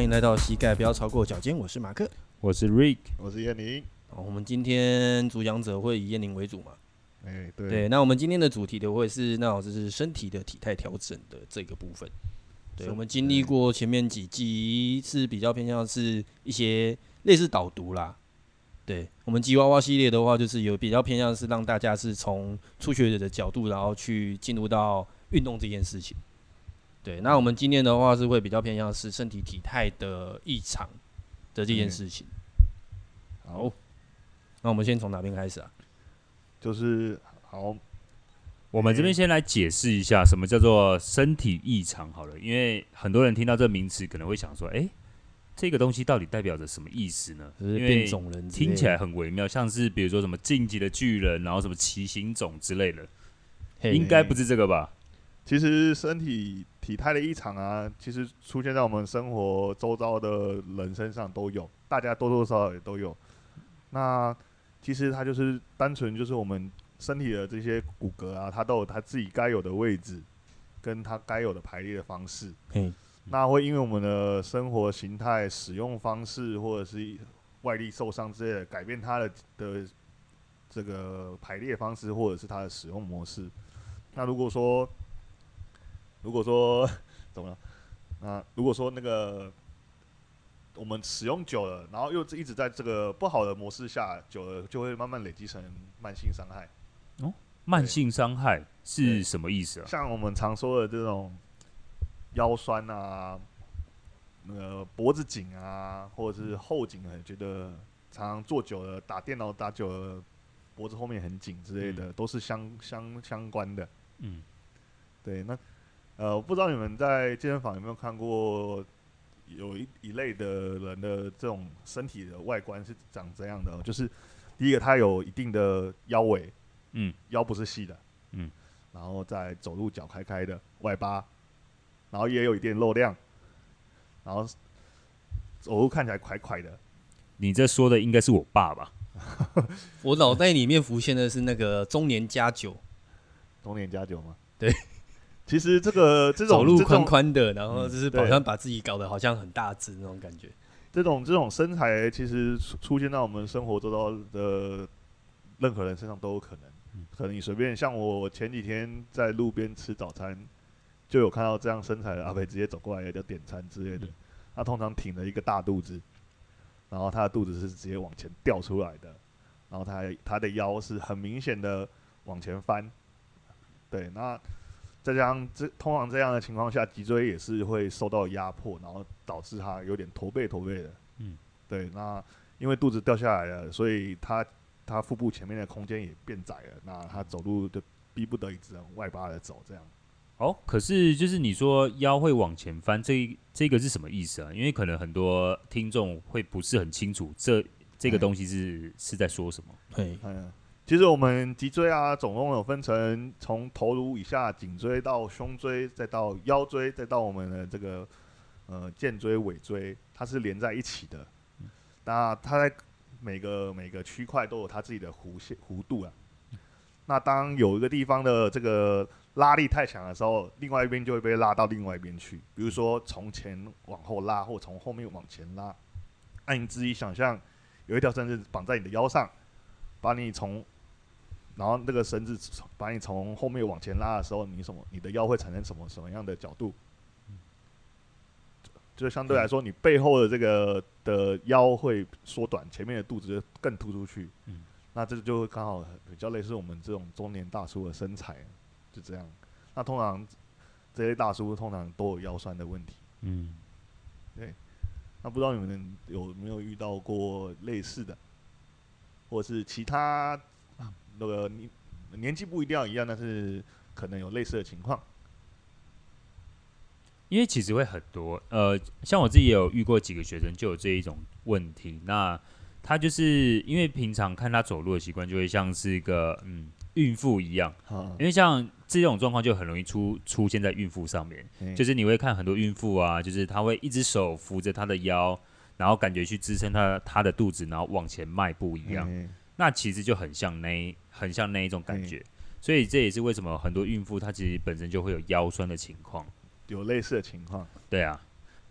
欢迎来到膝盖不要超过脚尖，我是马克，我是 Rick，我是燕宁。好，我们今天主讲者会以燕宁为主嘛？哎、欸，对。对，那我们今天的主题的会是，那老师是身体的体态调整的这个部分。对，我们经历过前面几集是比较偏向是一些类似导读啦。对，我们吉娃娃系列的话，就是有比较偏向是让大家是从初学者的角度，然后去进入到运动这件事情。对，那我们今天的话是会比较偏向是身体体态的异常的这件事情。嗯、好，那我们先从哪边开始啊？就是好，我们这边先来解释一下什么叫做身体异常好了，因为很多人听到这名词可能会想说，哎、欸，这个东西到底代表着什么意思呢？就是变种人，听起来很微妙，像是比如说什么晋级的巨人，然后什么奇形种之类的，应该不是这个吧？其实身体体态的异常啊，其实出现在我们生活周遭的人身上都有，大家多多少少也都有。那其实它就是单纯就是我们身体的这些骨骼啊，它都有它自己该有的位置，跟它该有的排列的方式。嗯。那会因为我们的生活形态、使用方式，或者是外力受伤之类的，改变它的的这个排列方式，或者是它的使用模式。那如果说如果说 怎么了？那如果说那个我们使用久了，然后又一直在这个不好的模式下久了，就会慢慢累积成慢性伤害。哦，慢性伤害是什么意思啊？像我们常说的这种腰酸啊，那个脖子紧啊，或者是后颈啊，觉得常常坐久了，打电脑打久了，脖子后面很紧之类的，嗯、都是相相相关的。嗯，对，那。呃，我不知道你们在健身房有没有看过，有一一类的人的这种身体的外观是长这样的，就是第一个他有一定的腰围，嗯，腰不是细的，嗯，然后再走路脚开开的外八，然后也有一点肉量，然后走路看起来快快的。你这说的应该是我爸吧？我脑袋里面浮现的是那个中年加九，中年加九吗？对。其实这个这种走路宽宽的，然后就是好像把自己搞得好像很大只那种感觉。这种这种身材其实出现在我们生活周遭的任何人身上都有可能。可能你随便像我前几天在路边吃早餐，就有看到这样身材的阿伯直接走过来就点餐之类的。他通常挺了一个大肚子，然后他的肚子是直接往前掉出来的，然后他他的腰是很明显的往前翻。对，那。再加上这通常这样的情况下，脊椎也是会受到压迫，然后导致他有点驼背驼背的。嗯，对。那因为肚子掉下来了，所以他他腹部前面的空间也变窄了。那他走路就逼不得已只能外八的走这样。哦，可是就是你说腰会往前翻，这这个是什么意思啊？因为可能很多听众会不是很清楚这这个东西是、嗯、是在说什么。对，嗯。其实我们脊椎啊，总共有分成从头颅以下颈椎到胸椎，再到腰椎，再到我们的这个呃肩椎、尾椎，它是连在一起的。那它在每个每个区块都有它自己的弧线弧度啊。那当有一个地方的这个拉力太强的时候，另外一边就会被拉到另外一边去。比如说从前往后拉，或从后面往前拉。那你自己想象，有一条绳子绑在你的腰上，把你从然后那个绳子把你从后面往前拉的时候，你什么？你的腰会产生什么什么样的角度？就相对来说，你背后的这个的腰会缩短，前面的肚子就更突出去。嗯那这就会刚好比较类似我们这种中年大叔的身材，就这样。那通常这些大叔通常都有腰酸的问题。嗯，对。那不知道你们有没有遇到过类似的，或者是其他？那个你年纪不一定要一样，但是可能有类似的情况。因为其实会很多，呃，像我自己也有遇过几个学生就有这一种问题。那他就是因为平常看他走路的习惯，就会像是一个嗯孕妇一样。因为像这种状况就很容易出出现在孕妇上面，就是你会看很多孕妇啊，就是他会一只手扶着他的腰，然后感觉去支撑他他的肚子，然后往前迈步一样。那其实就很像那，很像那一种感觉，嗯，所以这也是为什么很多孕妇她其实本身就会有腰酸的情况，有类似的情况。对啊，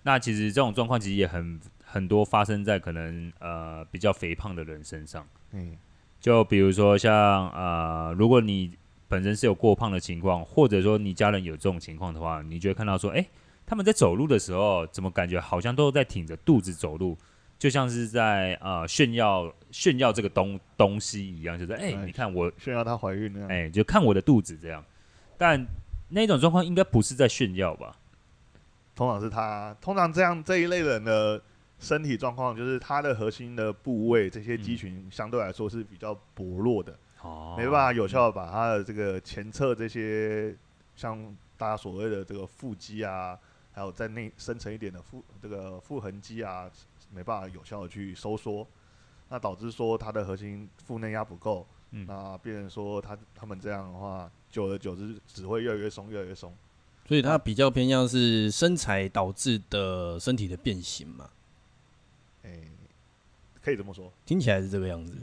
那其实这种状况其实也很很多发生在可能呃比较肥胖的人身上。嗯，就比如说像呃，如果你本身是有过胖的情况，或者说你家人有这种情况的话，你就会看到说，哎、欸，他们在走路的时候，怎么感觉好像都在挺着肚子走路，就像是在呃炫耀炫耀这个东东西一样，就是哎、欸，你看我炫耀她怀孕那样，哎、欸，就看我的肚子这样。但那种状况应该不是在炫耀吧？通常是他，通常这样这一类人的身体状况，就是他的核心的部位，这些肌群相对来说是比较薄弱的，哦、没办法有效的把他的这个前侧这些，像大家所谓的这个腹肌啊，还有在内深层一点的腹这个腹横肌啊，没办法有效的去收缩，那导致说他的核心腹内压不够，嗯、那变成说他他们这样的话，久而久之只会越来越松，越来越松。所以它比较偏向是身材导致的身体的变形嘛？可以这么说，听起来是这个样子，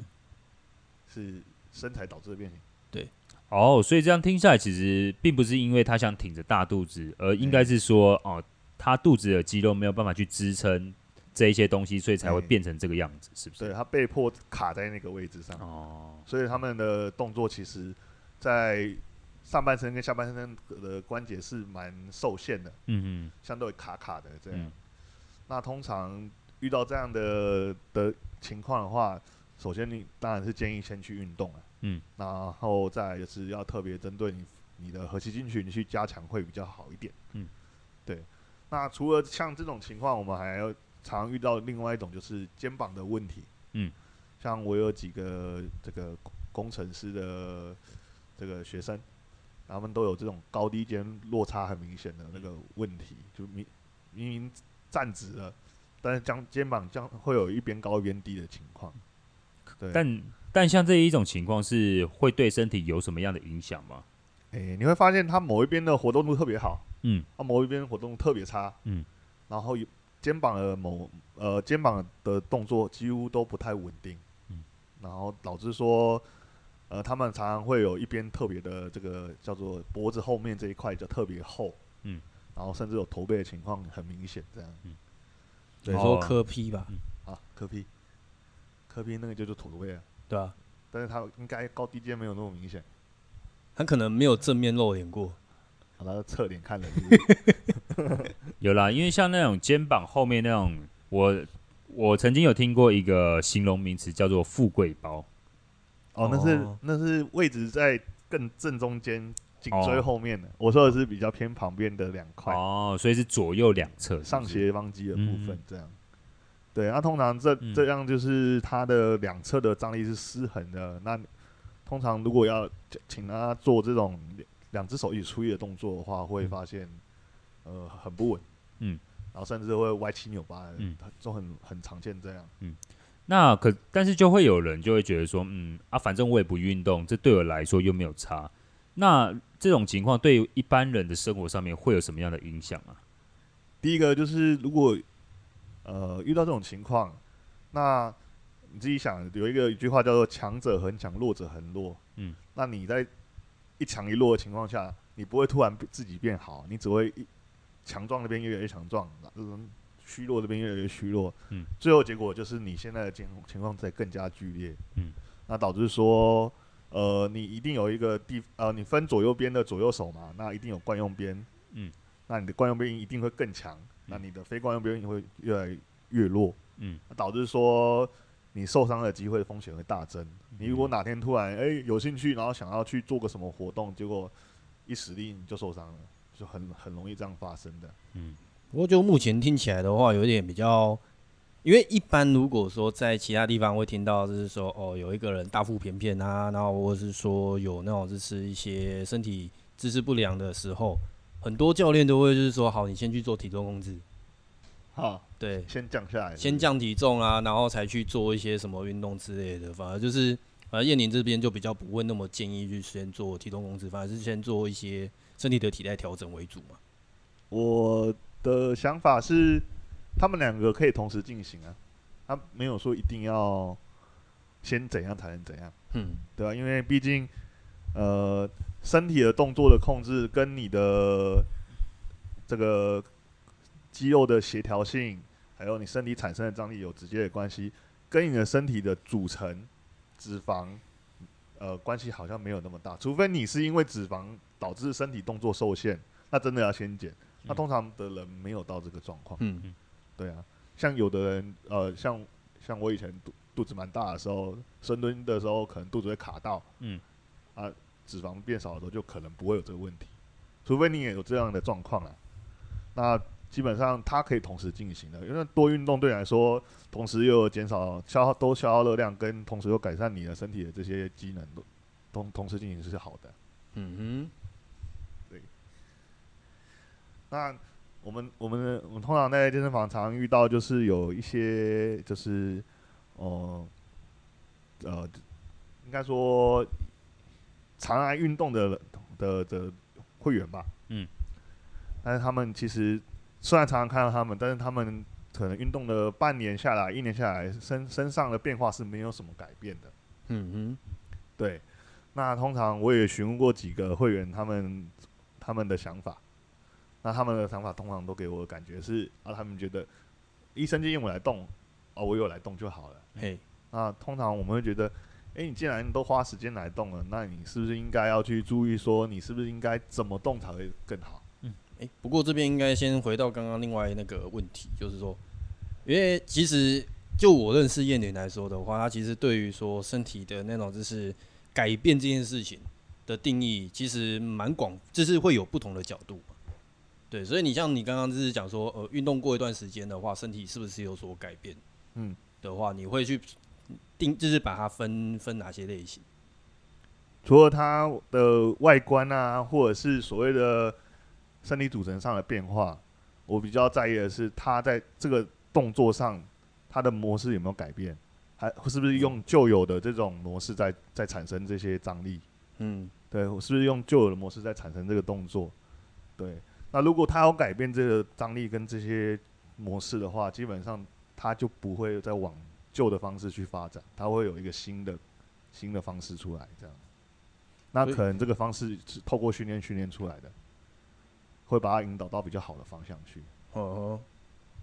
是身材导致的变形。对，哦，所以这样听下来，其实并不是因为他想挺着大肚子，而应该是说，欸、哦，他肚子的肌肉没有办法去支撑这一些东西，所以才会变成这个样子，欸、是不是？对，他被迫卡在那个位置上。哦，所以他们的动作其实，在。上半身跟下半身的关节是蛮受限的，嗯嗯，相对卡卡的这样。嗯、那通常遇到这样的的情况的话，首先你当然是建议先去运动了，嗯，然后再就是要特别针对你你的核心肌群去加强会比较好一点，嗯，对。那除了像这种情况，我们还要常遇到另外一种就是肩膀的问题，嗯，像我有几个这个工程师的这个学生。他们都有这种高低肩落差很明显的那个问题，就明明明站直了，但是将肩膀将会有一边高一边低的情况。对，但但像这一种情况是会对身体有什么样的影响吗？诶、欸，你会发现他某一边的活动度特别好，嗯，他某一边活动特别差，嗯，然后肩膀的某呃肩膀的动作几乎都不太稳定，嗯，然后导致说。呃，他们常常会有一边特别的这个叫做脖子后面这一块就特别厚，嗯，然后甚至有驼背的情况很明显，这样，嗯，对，说磕劈吧，嗯、啊，磕劈，磕劈那个就是驼背啊，对啊，但是他应该高低肩没有那么明显，他可能没有正面露脸过，把，他侧脸看了，有啦，因为像那种肩膀后面那种，我我曾经有听过一个形容名词叫做富贵包。哦，那是那是位置在更正中间颈椎后面的。哦、我说的是比较偏旁边的两块。哦，所以是左右两侧上斜方肌的部分，这样。嗯、对，那通常这这样就是它的两侧的张力是失衡的。那通常如果要请他做这种两只手一起出力的动作的话，会发现呃很不稳，嗯，然后甚至会歪七扭八的，嗯，都很很常见这样，嗯。那可，但是就会有人就会觉得说，嗯啊，反正我也不运动，这对我来说又没有差。那这种情况对于一般人的生活上面会有什么样的影响啊？第一个就是，如果呃遇到这种情况，那你自己想，有一个一句话叫做“强者恒强，弱者恒弱”。嗯，那你在一强一弱的情况下，你不会突然自己变好，你只会一强壮那边越来越强壮。嗯。虚弱这边越来越虚弱，嗯，最后结果就是你现在的情情况在更加剧烈，嗯，那导致说，呃，你一定有一个地，呃，你分左右边的左右手嘛，那一定有惯用边，嗯，那你的惯用边一定会更强，嗯，那你的非惯用边会越来越弱，嗯，导致说你受伤的机会风险会大增。嗯，你如果哪天突然哎，欸，有兴趣，然后想要去做个什么活动，结果一使力你就受伤了，就很很容易这样发生的，嗯。不过就目前听起来的话，有点比较，因为一般如果说在其他地方会听到，就是说哦，有一个人大腹便便啊，然后或者是说有那种就是一些身体姿势不良的时候，很多教练都会就是说，好，你先去做体重控制，好，对，先降下来是是，先降体重啊，然后才去做一些什么运动之类的。反而就是，反而燕宁这边就比较不会那么建议去先做体重控制，反而是先做一些身体的体态调整为主嘛。我。的想法是，他们两个可以同时进行啊，他没有说一定要先怎样才能怎样，嗯，对吧？因为毕竟，呃，身体的动作的控制跟你的这个肌肉的协调性，还有你身体产生的张力有直接的关系，跟你的身体的组成脂肪，呃，关系好像没有那么大。除非你是因为脂肪导致身体动作受限，那真的要先减。那通常的人没有到这个状况。嗯嗯，对啊，像有的人，呃，像像我以前肚肚子蛮大的时候，深蹲的时候可能肚子会卡到，嗯，啊，脂肪变少的时候就可能不会有这个问题。除非你也有这样的状况了，那基本上它可以同时进行的，因为多运动对你来说，同时又减少消耗，都消耗热量，跟同时又改善你的身体的这些机能，都同同时进行是好的。嗯哼，对。那我们我们我们通常在健身房常常遇到，就是有一些就是哦呃，呃，应该说常来运动的的的。的会员吧，嗯，但是他们其实虽然常常看到他们，但是他们可能运动了半年下来、一年下来，身身上的变化是没有什么改变的。嗯哼，对。那通常我也询问过几个会员，他们他们的想法，那他们的想法通常都给我的感觉是啊，他们觉得医生建议我来动，哦，我有来动就好了。嘿，那通常我们会觉得。诶、欸，你既然都花时间来动了，那你是不是应该要去注意说，你是不是应该怎么动才会更好？嗯，诶、欸，不过这边应该先回到刚刚另外那个问题，就是说，因为其实就我认识燕玲来说的话，她其实对于说身体的那种就是改变这件事情的定义，其实蛮广，就是会有不同的角度。对，所以你像你刚刚就是讲说，呃，运动过一段时间的话，身体是不是有所改变？嗯，的话，你会去。定就是把它分分哪些类型？除了它的外观啊，或者是所谓的身体组成上的变化，我比较在意的是它在这个动作上，它的模式有没有改变，还是不是用旧有的这种模式在在产生这些张力？嗯，对，我是不是用旧有的模式在产生这个动作？对，那如果他要改变这个张力跟这些模式的话，基本上他就不会再往。旧的方式去发展，他会有一个新的新的方式出来，这样。那可能这个方式是透过训练训练出来的，会把它引导到比较好的方向去。哦，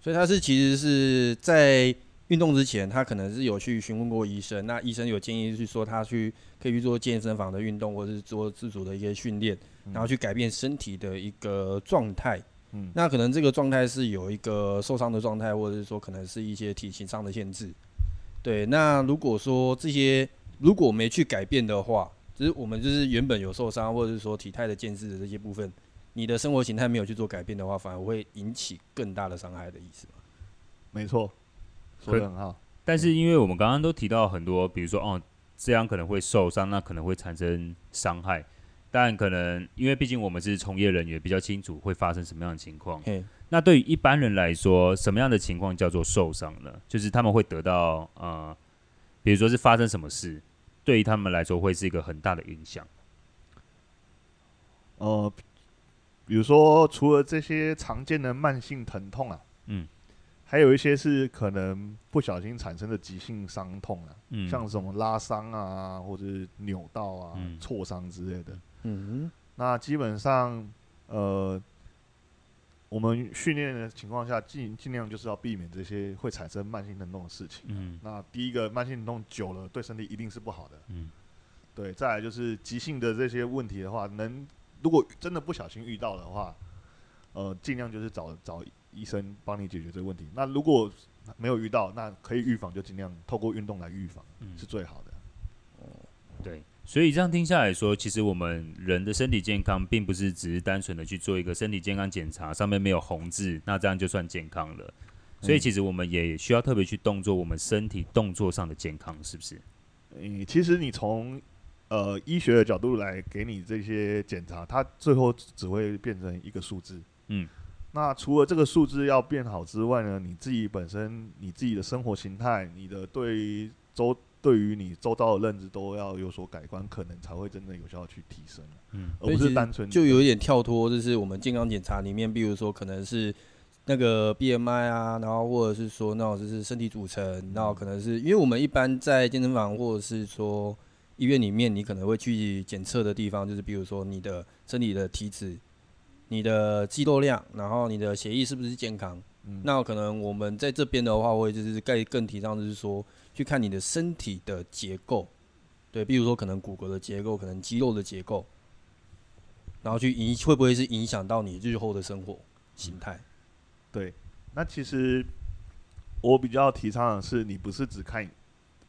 所以他是其实是在运动之前，他可能是有去询问过医生，那医生有建议是说他去可以去做健身房的运动，或者是做自主的一些训练，然后去改变身体的一个状态。嗯，那可能这个状态是有一个受伤的状态，或者是说可能是一些体型上的限制。对，那如果说这些如果没去改变的话，就是我们就是原本有受伤，或者是说体态的建制的这些部分，你的生活形态没有去做改变的话，反而会引起更大的伤害的意思。没错，说的很好。但是因为我们刚刚都提到很多，比如说哦，这样可能会受伤，那可能会产生伤害，但可能因为毕竟我们是从业人员，比较清楚会发生什么样的情况。那对于一般人来说，什么样的情况叫做受伤呢？就是他们会得到呃，比如说是发生什么事，对于他们来说会是一个很大的影响。呃，比如说除了这些常见的慢性疼痛啊，嗯，还有一些是可能不小心产生的急性伤痛啊，嗯，像什么拉伤啊，或者是扭到啊、挫伤之类的，嗯，那基本上呃。我们训练的情况下，尽尽量就是要避免这些会产生慢性疼痛的事情。嗯，那第一个慢性疼痛久了，对身体一定是不好的。嗯，对。再来就是急性的这些问题的话，能如果真的不小心遇到的话，呃，尽量就是找找医生帮你解决这个问题。那如果没有遇到，那可以预防就尽量透过运动来预防，嗯，是最好的。哦，对。所以这样听下来说，其实我们人的身体健康，并不是只是单纯的去做一个身体健康检查，上面没有红字，那这样就算健康了。所以其实我们也需要特别去动作我们身体动作上的健康，是不是？嗯，其实你从呃医学的角度来给你这些检查，它最后只会变成一个数字。嗯，那除了这个数字要变好之外呢，你自己本身你自己的生活形态，你的对周。对于你周遭的认知都要有所改观，可能才会真的有效去提升，嗯，而不是单纯就有一点跳脱，就是我们健康检查里面，比如说可能是那个 BMI 啊，然后或者是说那种就是身体组成，然后可能是因为我们一般在健身房或者是说医院里面，你可能会去检测的地方，就是比如说你的身体的体脂你的肌肉量，然后你的血液是不是健康？嗯，那可能我们在这边的话，会就是更更提倡，就是说去看你的身体的结构，对，比如说可能骨骼的结构，可能肌肉的结构，然后去影会不会是影响到你日后的生活形态？对，那其实我比较提倡的是，你不是只看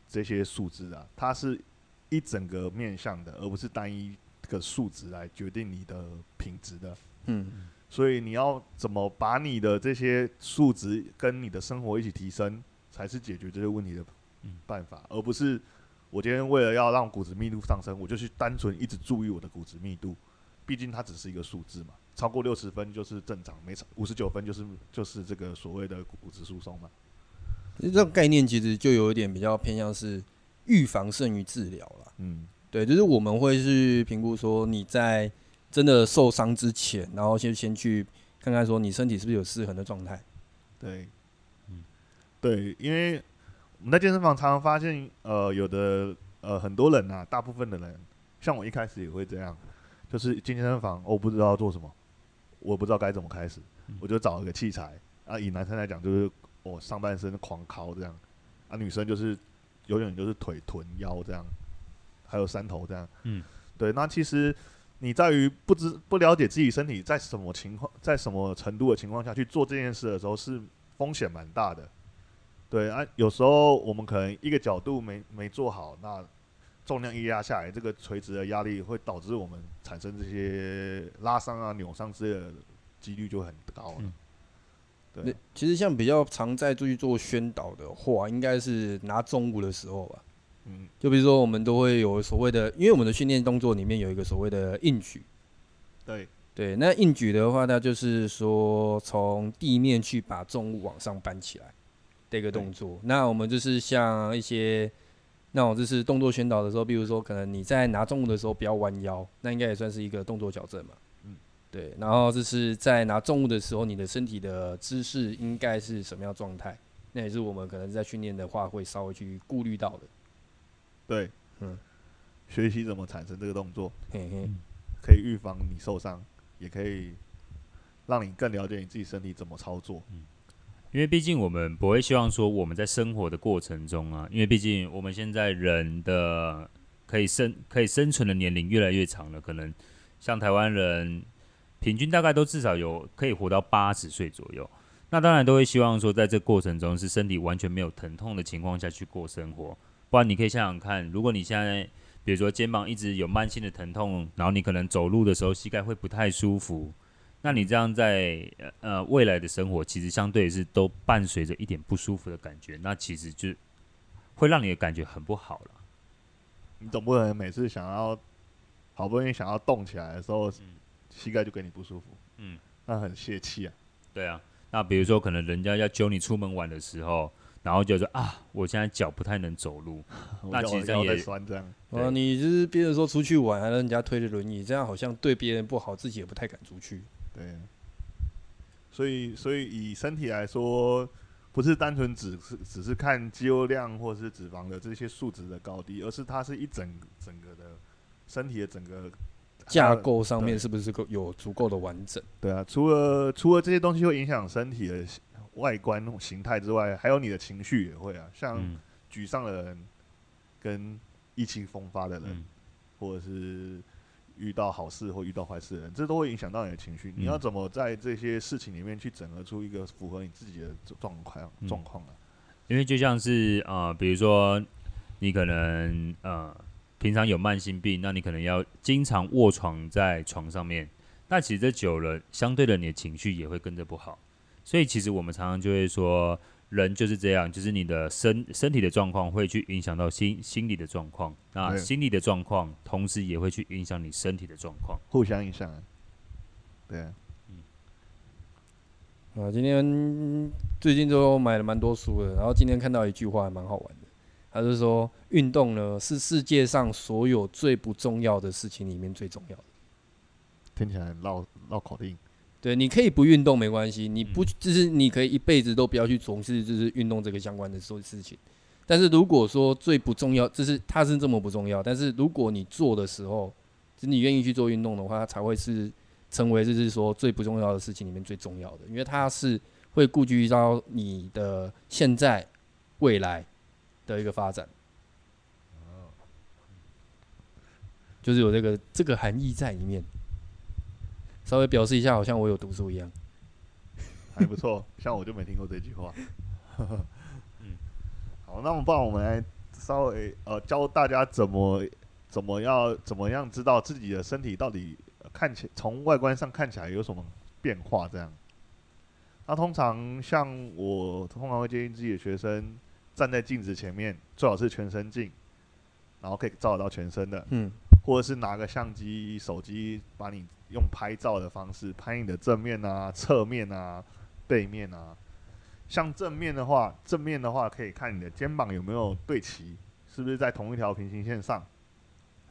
这些数字啊，它是一整个面向的，而不是单一个数值来决定你的品质的。嗯。所以你要怎么把你的这些数值跟你的生活一起提升，才是解决这些问题的办法，而不是我今天为了要让骨质密度上升，我就去单纯一直注意我的骨质密度。毕竟它只是一个数字嘛，超过六十分就是正常，没超五十九分就是就是这个所谓的骨质疏松嘛。这个概念其实就有一点比较偏向是预防胜于治疗了。嗯，对，就是我们会去评估说你在。真的受伤之前，然后先先去看看，说你身体是不是有失衡的状态。对，嗯，对，因为我们在健身房常常发现，呃，有的呃很多人啊，大部分的人，像我一开始也会这样，就是进健身房，我不知道做什么，我不知道该怎么开始，我就找一个器材啊。以男生来讲，就是我上半身狂敲这样，啊，女生就是永远就是腿、臀、腰这样，还有三头这样。嗯，对，那其实。你在于不知不了解自己身体在什么情况，在什么程度的情况下去做这件事的时候，是风险蛮大的。对啊，有时候我们可能一个角度没没做好，那重量一压下来，这个垂直的压力会导致我们产生这些拉伤啊、扭伤之类的几率就很高了。嗯、对，其实像比较常在注意做宣导的话，应该是拿重物的时候吧。嗯，就比如说，我们都会有所谓的，因为我们的训练动作里面有一个所谓的硬举。对对，那硬举的话，它就是说从地面去把重物往上搬起来的一个动作。那我们就是像一些那种就是动作宣导的时候，比如说可能你在拿重物的时候不要弯腰，那应该也算是一个动作矫正嘛。嗯，对。然后就是在拿重物的时候，你的身体的姿势应该是什么样状态？那也是我们可能在训练的话会稍微去顾虑到的。对，嗯，学习怎么产生这个动作，嘿嘿，可以预防你受伤，也可以让你更了解你自己身体怎么操作。嗯，因为毕竟我们不会希望说我们在生活的过程中啊，因为毕竟我们现在人的可以生可以生存的年龄越来越长了，可能像台湾人平均大概都至少有可以活到八十岁左右。那当然都会希望说，在这过程中是身体完全没有疼痛的情况下去过生活。不然你可以想想看，如果你现在比如说肩膀一直有慢性的疼痛，然后你可能走路的时候膝盖会不太舒服，那你这样在呃未来的生活其实相对是都伴随着一点不舒服的感觉，那其实就会让你的感觉很不好了。你总不能每次想要好不容易想要动起来的时候，嗯、膝盖就给你不舒服，嗯，那很泄气啊。对啊，那比如说可能人家要揪你出门玩的时候。然后就说啊，我现在脚不太能走路，那其实这样也酸这样。啊，你就是别人说出去玩，还让人家推着轮椅，这样好像对别人不好，自己也不太敢出去。对。所以，所以以身体来说，不是单纯只是只是看肌肉量或是脂肪的这些数值的高低，而是它是一整整个的身体的整个架构上面是不是够有足够的完整？对啊，除了除了这些东西会影响身体的。外观形态之外，还有你的情绪也会啊，像沮丧的人，跟意气风发的人，嗯、或者是遇到好事或遇到坏事的人，这都会影响到你的情绪。嗯、你要怎么在这些事情里面去整合出一个符合你自己的状况状况啊？因为就像是呃，比如说你可能呃平常有慢性病，那你可能要经常卧床在床上面，那其实这久了，相对的你的情绪也会跟着不好。所以其实我们常常就会说，人就是这样，就是你的身身体的状况会去影响到心心理的状况，那心理的状况同时也会去影响你身体的状况，互相影响。对啊，嗯，啊，今天最近都买了蛮多书的，然后今天看到一句话还蛮好玩的，他是说运动呢是世界上所有最不重要的事情里面最重要的，听起来绕绕口令。对，你可以不运动没关系，你不就是你可以一辈子都不要去从事就是运动这个相关的事事情。但是如果说最不重要，就是它是这么不重要，但是如果你做的时候，就你愿意去做运动的话，它才会是成为就是说最不重要的事情里面最重要的，因为它是会顾及到你的现在、未来的一个发展。就是有这个这个含义在里面，稍微表示一下，好像我有读书一样，还不错。像我就没听过这句话。嗯，好，那么不然我们来稍微呃教大家怎么怎么要怎么样知道自己的身体到底看起从外观上看起来有什么变化这样。那通常像我通常会建议自己的学生站在镜子前面，最好是全身镜，然后可以照得到全身的。嗯。或者是拿个相机、手机，把你用拍照的方式拍你的正面啊、侧面啊、背面啊。像正面的话，正面的话可以看你的肩膀有没有对齐，是不是在同一条平行线上。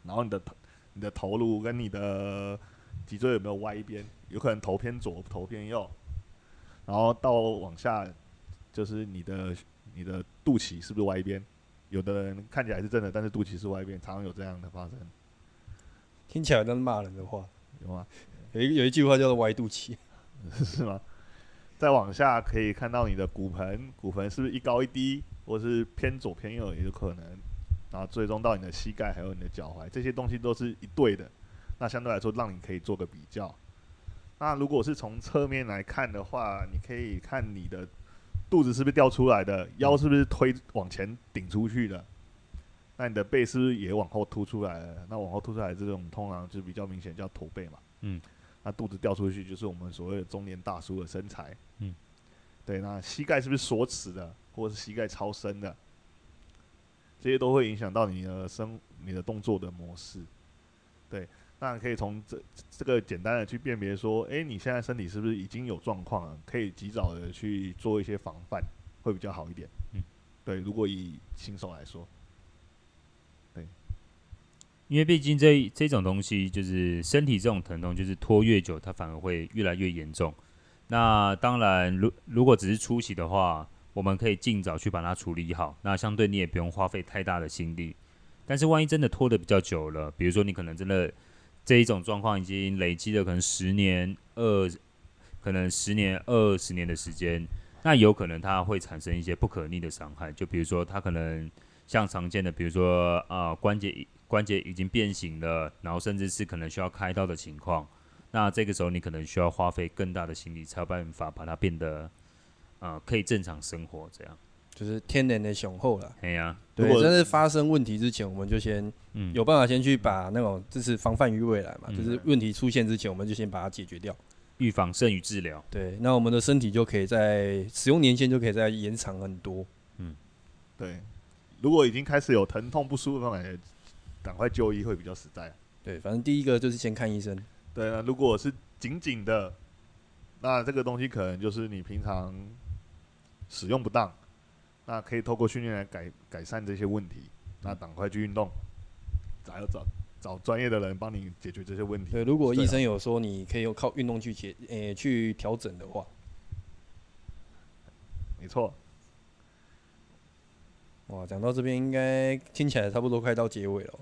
然后你的头、你的头颅跟你的脊椎有没有歪一边？有可能头偏左、头偏右。然后到往下，就是你的你的肚脐是不是歪一边？有的人看起来是正的，但是肚脐是歪一边，常常有这样的发生。听起来像骂人的话，有吗？有一有一句话叫做“歪肚脐”，是吗？再往下可以看到你的骨盆，骨盆是不是一高一低，或是偏左偏右也有可能。然后最终到你的膝盖，还有你的脚踝，这些东西都是一对的。那相对来说，让你可以做个比较。那如果是从侧面来看的话，你可以看你的肚子是不是掉出来的，腰是不是推往前顶出去的。那你的背是不是也往后凸出来了？那往后凸出来这种通常就比较明显，叫驼背嘛。嗯。那肚子掉出去就是我们所谓的中年大叔的身材。嗯。对，那膝盖是不是锁死的，或者是膝盖超伸的？这些都会影响到你的生、你的动作的模式。对，那可以从这这个简单的去辨别说，哎，你现在身体是不是已经有状况了？可以及早的去做一些防范，会比较好一点。嗯。对，如果以新手来说。因为毕竟这这种东西就是身体这种疼痛，就是拖越久，它反而会越来越严重。那当然，如如果只是初期的话，我们可以尽早去把它处理好。那相对你也不用花费太大的心力。但是万一真的拖得比较久了，比如说你可能真的这一种状况已经累积了可能十年、二可能十年、二十年的时间，那有可能它会产生一些不可逆的伤害。就比如说它可能像常见的，比如说啊、呃、关节。关节已经变形了，然后甚至是可能需要开刀的情况，那这个时候你可能需要花费更大的心力，才有办法把它变得，呃，可以正常生活。这样就是天然的雄厚了。哎呀，对，真是发生问题之前，我们就先嗯有办法先去把那种就是防范于未来嘛，嗯、就是问题出现之前，我们就先把它解决掉，预防胜于治疗。对，那我们的身体就可以在使用年限就可以再延长很多。嗯，对，如果已经开始有疼痛不舒服的感觉。赶快就医会比较实在。对，反正第一个就是先看医生。对啊，如果是紧紧的，那这个东西可能就是你平常使用不当，那可以透过训练来改改善这些问题。那赶快去运动，找要找找专业的人帮你解决这些问题。对，如果医生有说你可以用靠运动去解，诶、欸，去调整的话，没错。哇，讲到这边应该听起来差不多快到结尾了。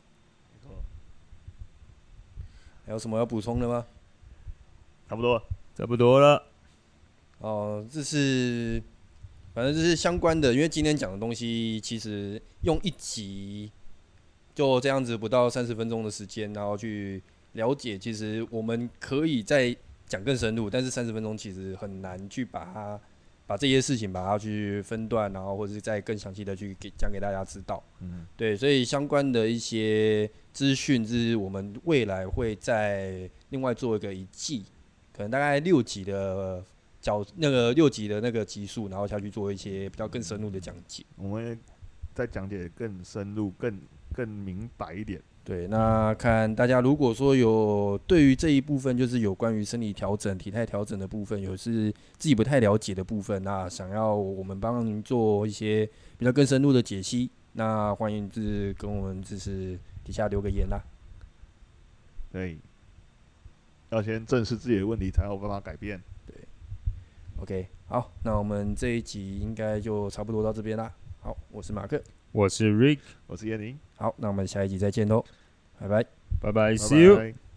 还有什么要补充的吗？差不多，差不多了。哦，这是，反正这是相关的，因为今天讲的东西其实用一集就这样子不到三十分钟的时间，然后去了解，其实我们可以再讲更深入，但是三十分钟其实很难去把它把这些事情把它去分段，然后或者是再更详细的去给讲给大家知道。嗯，对，所以相关的一些。资讯是我们未来会在另外做一个一季，可能大概六集的角那个六集的那个集数，然后下去做一些比较更深入的讲解。我们再讲解更深入、更更明白一点。对，那看大家如果说有对于这一部分，就是有关于生理调整、体态调整的部分，有是自己不太了解的部分，那想要我们帮您做一些比较更深入的解析，那欢迎就是跟我们就是。底下留个言啦。对，要先正视自己的问题，才有办法改变。对，OK，好，那我们这一集应该就差不多到这边啦。好，我是马克，我是 Rick，我是叶宁。好，那我们下一集再见喽，拜拜，拜拜，See you。